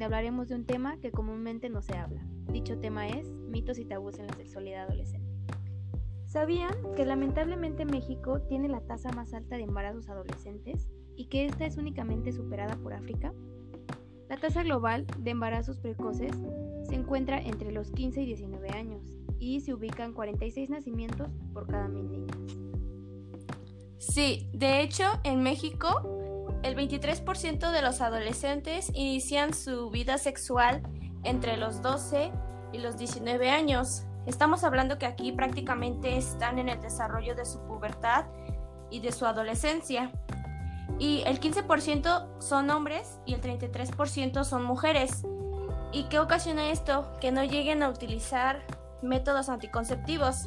donde hablaremos de un tema que comúnmente no se habla. Dicho tema es mitos y tabús en la sexualidad adolescente. ¿Sabían que lamentablemente México tiene la tasa más alta de embarazos adolescentes y que esta es únicamente superada por África? La tasa global de embarazos precoces se encuentra entre los 15 y 19 años y se ubican 46 nacimientos por cada mil niñas. Sí, de hecho, en México, el 23% de los adolescentes inician su vida sexual entre los 12 y los 19 años. Estamos hablando que aquí prácticamente están en el desarrollo de su pubertad y de su adolescencia. Y el 15% son hombres y el 33% son mujeres. ¿Y qué ocasiona esto? Que no lleguen a utilizar métodos anticonceptivos.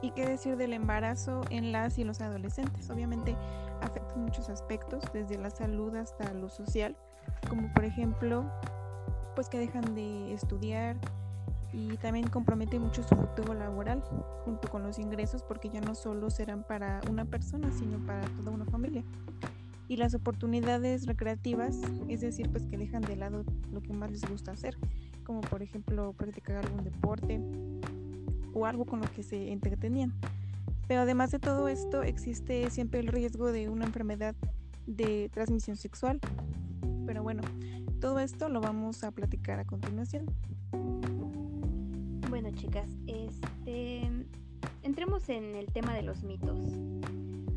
¿Y qué decir del embarazo en las y los adolescentes? Obviamente afecta muchos aspectos, desde la salud hasta lo social, como por ejemplo, pues que dejan de estudiar y también compromete mucho su futuro laboral junto con los ingresos porque ya no solo serán para una persona, sino para toda una familia. Y las oportunidades recreativas, es decir, pues que dejan de lado lo que más les gusta hacer, como por ejemplo practicar algún deporte, o algo con lo que se entretenían. Pero además de todo esto, existe siempre el riesgo de una enfermedad de transmisión sexual. Pero bueno, todo esto lo vamos a platicar a continuación. Bueno, chicas, este entremos en el tema de los mitos.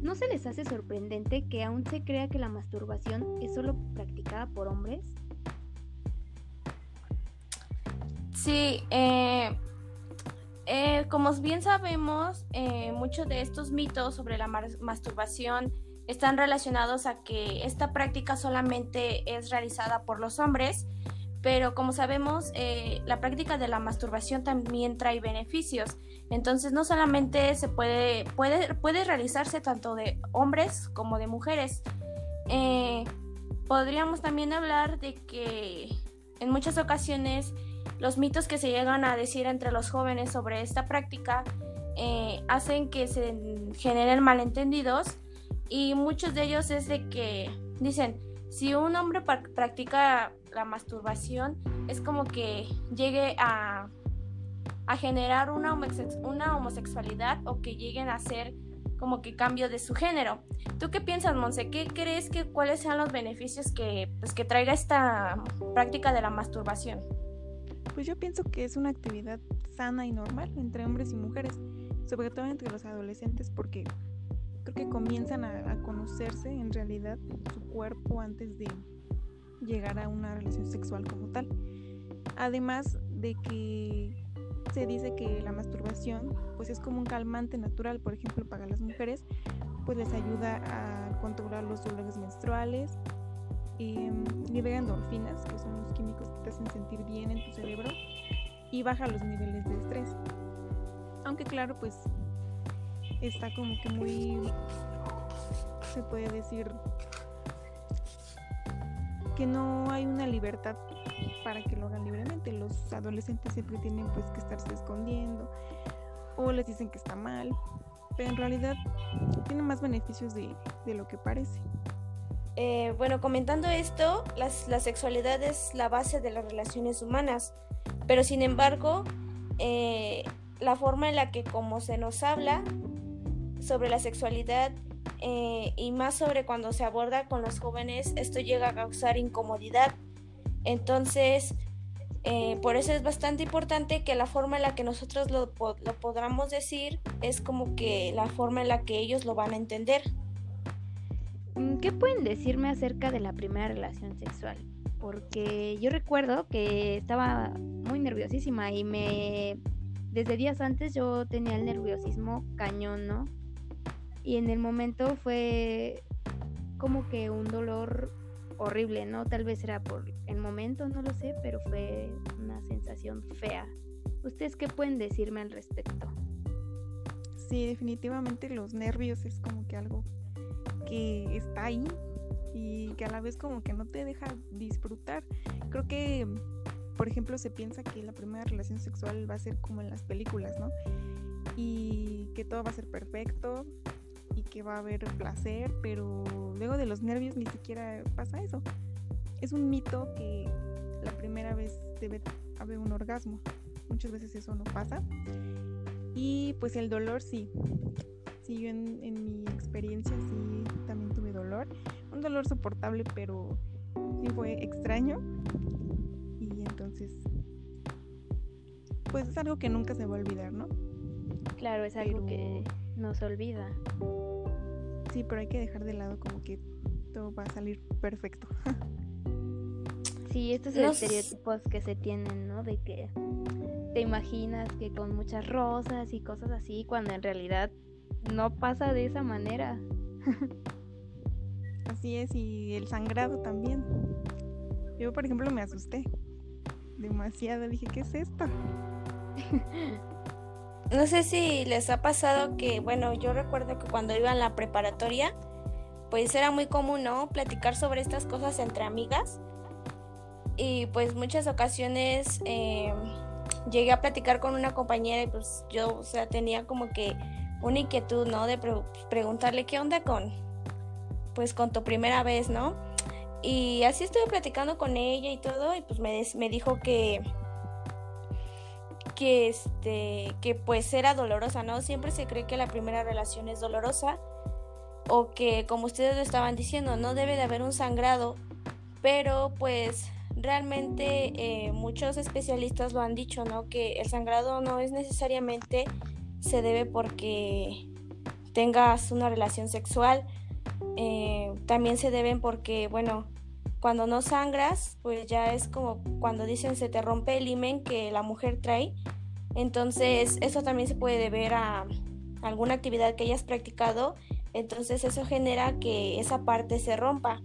¿No se les hace sorprendente que aún se crea que la masturbación es solo practicada por hombres? Sí, eh, eh, como bien sabemos, eh, muchos de estos mitos sobre la masturbación están relacionados a que esta práctica solamente es realizada por los hombres, pero como sabemos, eh, la práctica de la masturbación también trae beneficios. Entonces, no solamente se puede, puede, puede realizarse tanto de hombres como de mujeres. podríamos también hablar de que en muchas ocasiones los mitos que se llegan a decir entre los jóvenes sobre esta práctica eh, hacen que se generen malentendidos y muchos de ellos es de que dicen, si un hombre practica la masturbación, es como que llegue a, generar una, una homosexualidad o que lleguen a hacer como que cambio de su género. ¿Tú qué piensas, Monse? ¿Qué crees que cuáles sean los beneficios que, pues, que traiga esta práctica de la masturbación? Pues yo pienso que es una actividad sana y normal entre hombres y mujeres, sobre todo entre los adolescentes, porque creo que comienzan a, conocerse en realidad su cuerpo antes de llegar a una relación sexual como tal. Además de que se dice que la masturbación pues es como un calmante natural, por ejemplo, para las mujeres, pues les ayuda a controlar los dolores menstruales, eh, libera endorfinas, que son los químicos que te hacen sentir bien en tu cerebro, y baja los niveles de estrés. Aunque claro, pues está como que muy, se puede decir, que no hay una libertad para que lo hagan libremente. Los adolescentes siempre tienen pues que estarse escondiendo o les dicen que está mal, pero en realidad tiene más beneficios de, de lo que parece. Eh, bueno, comentando esto, la sexualidad es la base de las relaciones humanas, pero sin embargo, eh, la forma en la que como se nos habla sobre la sexualidad eh, y más sobre cuando se aborda con los jóvenes, esto llega a causar incomodidad. Entonces, por eso es bastante importante que la forma en la que nosotros lo, lo podamos decir es como que la forma en la que ellos lo van a entender. Mm, ¿Qué pueden decirme acerca de la primera relación sexual? Porque yo recuerdo que estaba muy nerviosísima y me... Desde días antes yo tenía el nerviosismo cañón, ¿no? Y en el momento fue como que un dolor horrible, ¿no? Tal vez era por el momento, no lo sé, pero fue una sensación fea. ¿Ustedes qué pueden decirme al respecto? Sí, definitivamente los nervios es como que algo que está ahí y que a la vez como que no te deja disfrutar. Creo que, por ejemplo, se piensa que la primera relación sexual va a ser como en las películas, ¿no? Y que todo va a ser perfecto y que va a haber placer, pero luego de los nervios ni siquiera pasa eso. es un mito que la primera vez debe haber un orgasmo. Muchas veces eso no pasa. Y pues el dolor sí. Sí, yo en, en mi experiencia sí también tuve dolor. Un dolor soportable, pero sí fue extraño. Y entonces, pues es algo que nunca se va a olvidar, ¿no? Claro, es algo que no se olvida. Sí, pero hay que dejar de lado como que todo va a salir perfecto. sí, estos estereotipos que se tienen, ¿no? De que te imaginas que con muchas rosas y cosas así, cuando en realidad no pasa de esa manera. Así es, y el sangrado también. Yo, por ejemplo, me asusté demasiado. Dije, ¿qué es esto? No sé si les ha pasado que, bueno, yo recuerdo que cuando iba en la preparatoria, pues era muy común, ¿no? Platicar sobre estas cosas entre amigas. Y pues muchas ocasiones eh, llegué a platicar con una compañera y pues yo, o sea, tenía como que una inquietud, ¿no? De preguntarle qué onda con, pues con tu primera vez, ¿no? Y así estuve platicando con ella y todo y pues me, me dijo que que este que pues era dolorosa, ¿no? Siempre se cree que la primera relación es dolorosa o que como ustedes lo estaban diciendo, no debe de haber un sangrado, pero pues realmente eh, muchos especialistas lo han dicho, ¿no? Que el sangrado no es necesariamente se debe porque tengas una relación sexual, eh, también se deben porque, bueno, cuando no sangras, pues ya es como cuando dicen se te rompe el imen que la mujer trae. Entonces, eso también se puede deber a alguna actividad que hayas practicado. Entonces, eso genera que esa parte se rompa.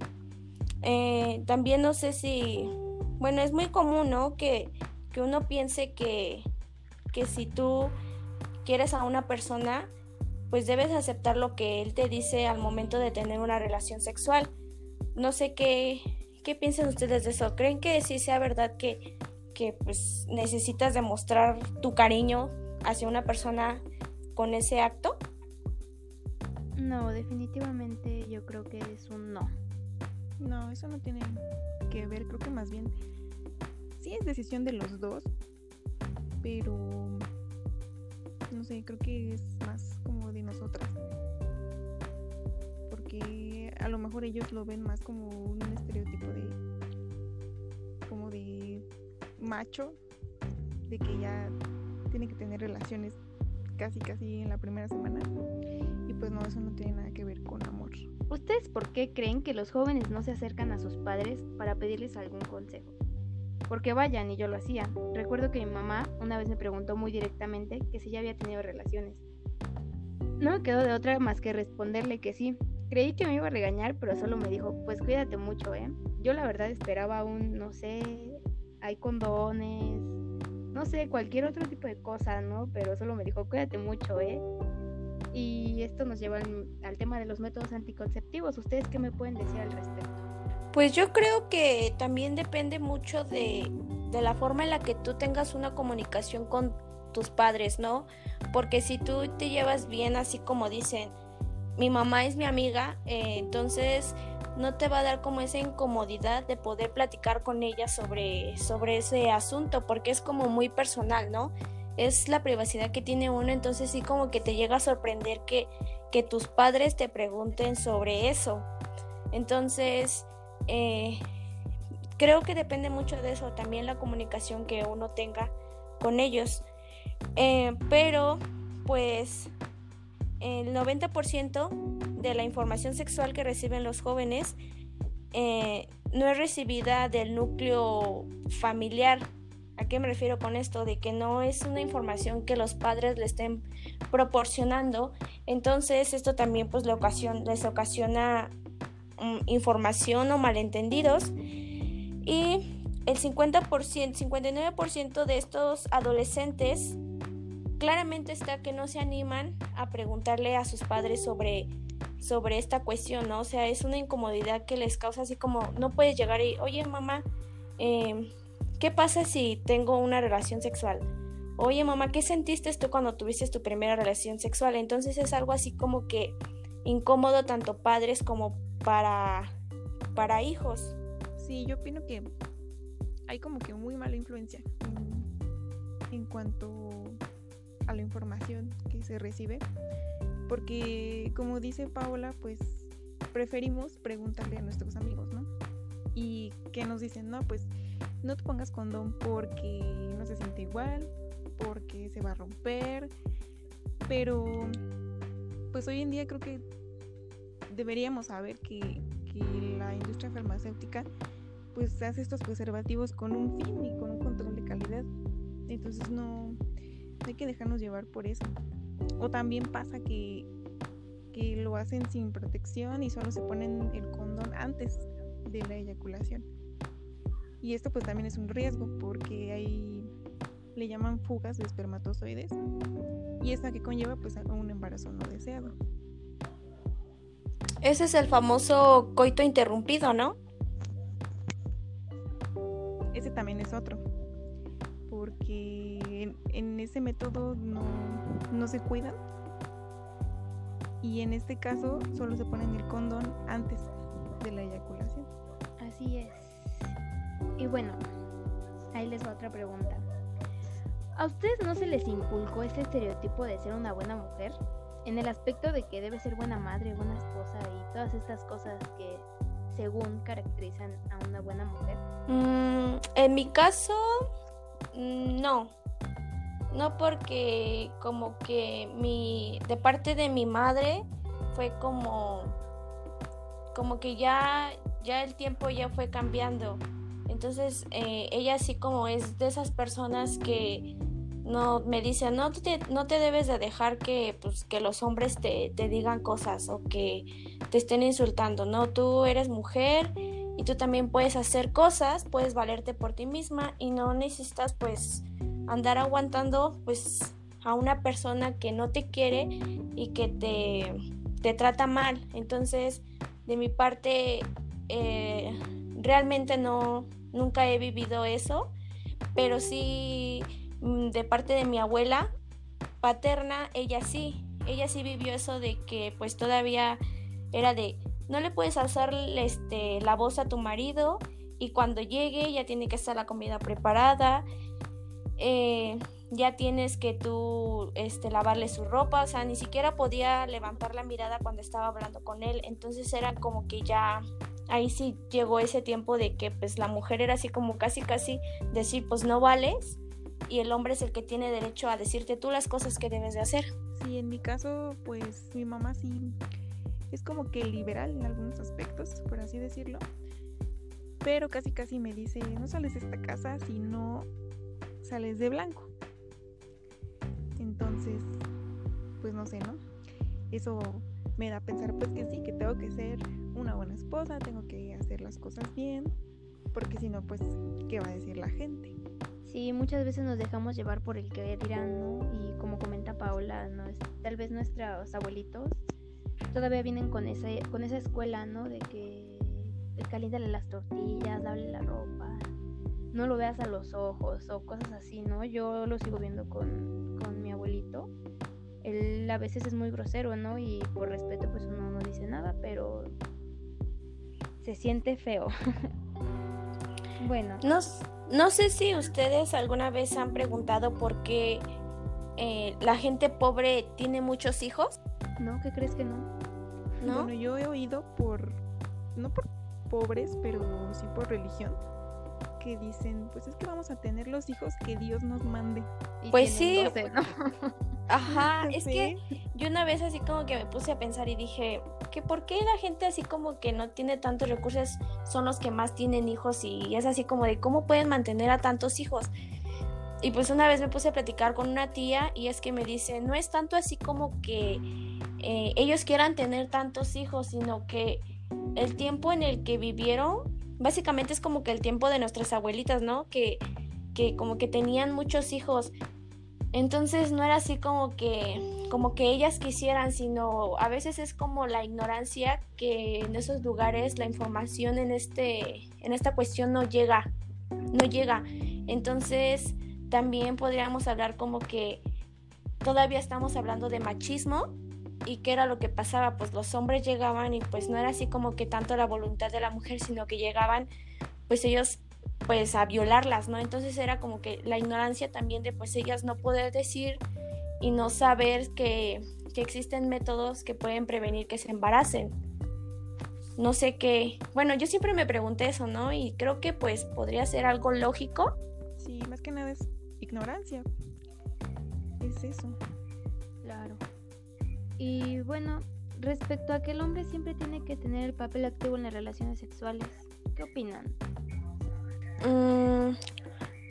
Eh, también no sé si, bueno, es muy común, ¿no? Que, que uno piense que, que si tú quieres a una persona, pues debes aceptar lo que él te dice al momento de tener una relación sexual. No sé qué, ¿Qué piensan ustedes de eso? ¿Creen que sí sea verdad que, que pues, necesitas demostrar tu cariño hacia una persona con ese acto? No, definitivamente yo creo que es un no. No, eso no tiene que ver, creo que más bien sí es decisión de los dos, pero no sé, creo que es más como de nosotras. Porque a lo mejor ellos lo ven más como un estereotipo de como de macho de que ya tiene que tener relaciones casi casi en la primera semana y pues no eso no tiene nada que ver con amor. ¿Ustedes por qué creen que los jóvenes no se acercan a sus padres para pedirles algún consejo? Porque vayan y yo lo hacía. Recuerdo que mi mamá una vez me preguntó muy directamente que si ya había tenido relaciones. No me quedó de otra más que responderle que sí, Creí que me iba a regañar, pero solo me dijo, pues cuídate mucho, ¿eh? Yo la verdad esperaba un, no sé, hay condones, no sé, cualquier otro tipo de cosa, ¿no? Pero solo me dijo, cuídate mucho, ¿eh? Y esto nos lleva al, tema de los métodos anticonceptivos. ¿Ustedes qué me pueden decir al respecto? Pues yo creo que también depende mucho de, de la forma en la que tú tengas una comunicación con tus padres, ¿no? Porque si tú te llevas bien, así como dicen, mi mamá es mi amiga, eh, entonces no te va a dar como esa incomodidad de poder platicar con ella sobre, sobre ese asunto, porque es como muy personal, ¿no? Es la privacidad que tiene uno, entonces sí como que te llega a sorprender que, que tus padres te pregunten sobre eso. Entonces, eh, creo que depende mucho de eso, también la comunicación que uno tenga con ellos. Eh, pero, pues, el 90% de la información sexual que reciben los jóvenes eh, no es recibida del núcleo familiar. ¿A qué me refiero con esto? De que no es una información que los padres le estén proporcionando. Entonces esto también pues les ocasiona mm, información o malentendidos. Y el 50%, 59% de estos adolescentes claramente está que no se animan a preguntarle a sus padres sobre, sobre esta cuestión, ¿no? O sea, es una incomodidad que les causa así como, no puedes llegar y, oye mamá, em, ¿qué pasa si tengo una relación sexual? Oye mamá, ¿qué sentiste tú cuando tuviste tu primera relación sexual? Entonces es algo así como que incómodo tanto padres como para, para hijos. Sí, yo opino que hay como que muy mala influencia en, en cuanto a la información que se recibe. Porque como dice Paola, pues preferimos preguntarle a nuestros amigos, ¿no? Y que nos dicen, no, pues no te pongas condón porque no se siente igual, porque se va a romper, pero pues hoy en día creo que deberíamos saber que, la industria farmacéutica pues hace estos preservativos con un fin y con un control de calidad. Entonces no, hay que dejarnos llevar por eso. O también pasa que, que lo hacen sin protección y solo se ponen el condón antes de la eyaculación. Y esto pues también es un riesgo porque hay, le llaman fugas de espermatozoides y esta que conlleva pues a un embarazo no deseado. Ese es el famoso coito interrumpido, ¿no? Ese también es otro, porque en, ese método no, no se cuidan y en este caso solo se ponen el condón antes de la eyaculación. Así es. Y bueno, ahí les va otra pregunta. ¿A ustedes no se les inculcó ese estereotipo de ser una buena mujer? En el aspecto de que debe ser buena madre, buena esposa y todas estas cosas que según caracterizan a una buena mujer. Mm, en mi caso, mm, no. No porque como que mi de parte de mi madre fue como como que ya ya el tiempo ya fue cambiando entonces, eh, ella así como es de esas personas que no me dice, no te, no te debes de dejar que, pues, que los hombres te, te digan cosas o que te estén insultando, no, tú eres mujer y tú también puedes hacer cosas, puedes valerte por ti misma y no necesitas pues andar aguantando pues a una persona que no te quiere y que te, te trata mal. Entonces, de mi parte, eh, realmente no, nunca he vivido eso, pero sí de parte de mi abuela paterna, ella sí, ella sí vivió eso de que pues todavía era de no le puedes alzar este, la voz a tu marido y cuando llegue ya tiene que estar la comida preparada, eh, ya tienes que tú este, lavarle su ropa, o sea, ni siquiera podía levantar la mirada cuando estaba hablando con él, entonces era como que ya ahí sí llegó ese tiempo de que pues la mujer era así como casi casi decir pues no vales y el hombre es el que tiene derecho a decirte tú las cosas que debes de hacer. Sí, en mi caso pues mi mamá sí es como que liberal en algunos aspectos, por así decirlo. Pero casi casi me dice, no sales de esta casa si no sales de blanco. Entonces, pues no sé, ¿no? Eso me da a pensar pues que sí, que tengo que ser una buena esposa, tengo que hacer las cosas bien, porque si no, pues, ¿qué va a decir la gente? Sí, muchas veces nos dejamos llevar por el que dirán, ¿no? Y como comenta Paola, ¿no? tal vez nuestros abuelitos todavía vienen con, ese, con esa escuela, ¿no? De que caliéntale las tortillas, dale la ropa, no lo veas a los ojos o cosas así, ¿no? Yo lo sigo viendo con, con mi abuelito él a veces es muy grosero, ¿no? Y por respeto pues uno no dice nada, pero se siente feo. bueno. No, no, sé si ustedes alguna vez han preguntado por qué eh, la gente pobre tiene muchos hijos. No, ¿qué crees que no? ¿No? Bueno, yo he oído por, no por pobres, pero sí por religión, que dicen, pues es que vamos a tener los hijos que Dios nos mande. pues sí. ¿no? Ajá, es que yo una vez así como que me puse a pensar y dije, que por qué la gente así como que no tiene tantos recursos son los que más tienen hijos y es así como de cómo pueden mantener a tantos hijos. Y pues una vez me puse a platicar con una tía y es que me dice, no es tanto así como que eh, ellos quieran tener tantos hijos, sino que el tiempo en el que vivieron, básicamente es como que el tiempo de nuestras abuelitas, ¿no? Que, que como que tenían muchos hijos entonces no era así como que como que ellas quisieran, sino a veces es como la ignorancia que en esos lugares la información en este en esta cuestión no llega, no llega. Entonces, también podríamos hablar como que todavía estamos hablando de machismo y qué era lo que pasaba, pues los hombres llegaban y pues no era así como que tanto la voluntad de la mujer, sino que llegaban pues ellos pues a violarlas, ¿no? Entonces era como que la ignorancia también de pues ellas no poder decir y no saber que, que existen métodos que pueden prevenir que se embaracen. No sé qué, bueno, yo siempre me pregunté eso, ¿no? Y creo que pues podría ser algo lógico. Sí, más que nada es ignorancia. Es eso. Claro. Y bueno, respecto a que el hombre siempre tiene que tener el papel activo en las relaciones sexuales, ¿qué opinan?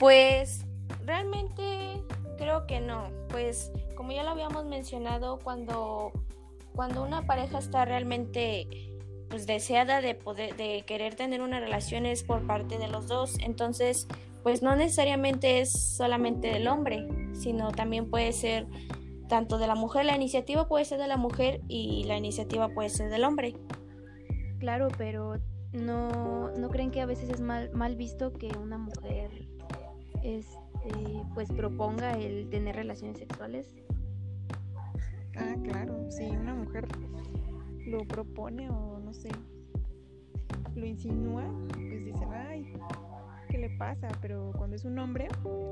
Pues realmente creo que no. Pues como ya lo habíamos mencionado, cuando, cuando una pareja está realmente pues deseada de poder de querer tener una relación es por parte de los dos. Entonces, pues no necesariamente es solamente del hombre, sino también puede ser tanto de la mujer, la iniciativa puede ser de la mujer y la iniciativa puede ser del hombre. Claro, pero no, no creen que a veces es mal, mal visto que una mujer este, pues proponga el tener relaciones sexuales. Ah, claro, si una mujer lo propone o no sé, lo insinúa, pues dicen, ay, ¿qué le pasa? Pero cuando es un hombre,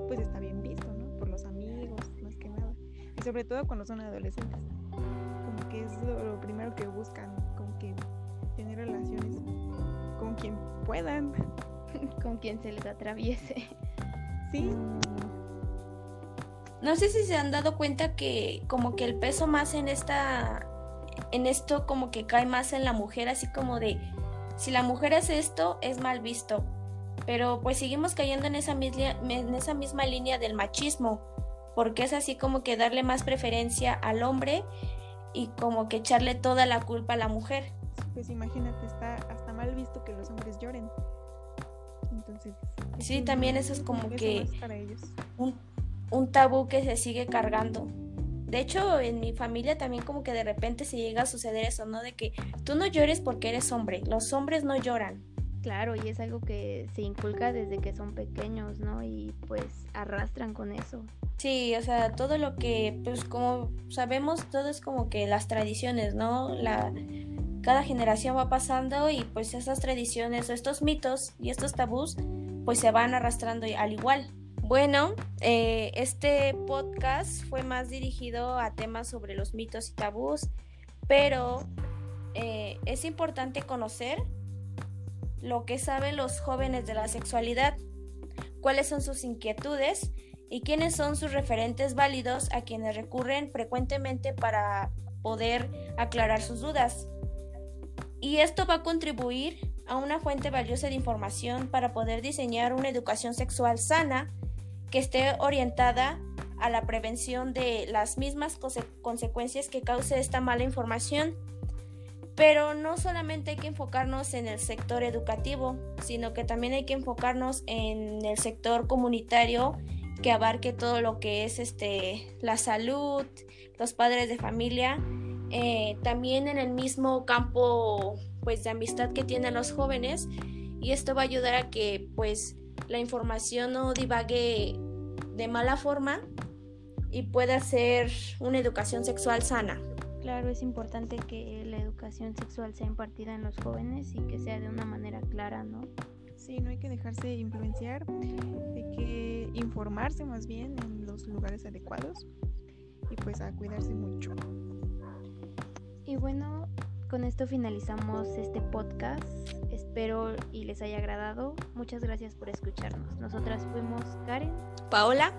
pues está bien visto, ¿no? Por los amigos, más que nada. Y sobre todo cuando son adolescentes. Como que es lo, primero que buscan, como que tener relaciones con quien puedan. con quien se les atraviese. No sé si se han dado cuenta que como que el peso más en esta en esto como que cae más en la mujer, así como de si la mujer hace esto es mal visto. Pero pues seguimos cayendo en esa misma, en esa misma línea del machismo, porque es así como que darle más preferencia al hombre y como que echarle toda la culpa a la mujer. Pues imagínate, está hasta mal visto que los hombres lloren. Entonces. Sí, también eso es como que un, un tabú que se sigue cargando. De hecho, en mi familia también como que de repente se llega a suceder eso, ¿no? De que tú no llores porque eres hombre, los hombres no lloran. Claro, y es algo que se inculca desde que son pequeños, ¿no? Y pues arrastran con eso. Sí, o sea, todo lo que, pues como sabemos, todo es como que las tradiciones, ¿no? La, cada generación va pasando y pues esas tradiciones o estos mitos y estos tabús pues se van arrastrando al igual. Bueno, eh, este podcast fue más dirigido a temas sobre los mitos y tabús, pero eh, es importante conocer lo que saben los jóvenes de la sexualidad, cuáles son sus inquietudes y quiénes son sus referentes válidos a quienes recurren frecuentemente para poder aclarar sus dudas. Y esto va a contribuir a una fuente valiosa de información para poder diseñar una educación sexual sana que esté orientada a la prevención de las mismas consecuencias que cause esta mala información. Pero no solamente hay que enfocarnos en el sector educativo, sino que también hay que enfocarnos en el sector comunitario que abarque todo lo que es este, la salud, los padres de familia eh, también en el mismo campo pues de amistad que tienen los jóvenes y esto va a ayudar a que pues la información no divague de mala forma y pueda ser una educación sexual sana. Claro, es importante que la educación sexual sea impartida en los jóvenes y que sea de una manera clara, ¿no? Sí, no hay que dejarse influenciar, hay que informarse más bien en los lugares adecuados y pues a cuidarse mucho. Y bueno, con esto finalizamos este podcast. Espero y les haya agradado. Muchas gracias por escucharnos. Nosotras fuimos Karen, Paola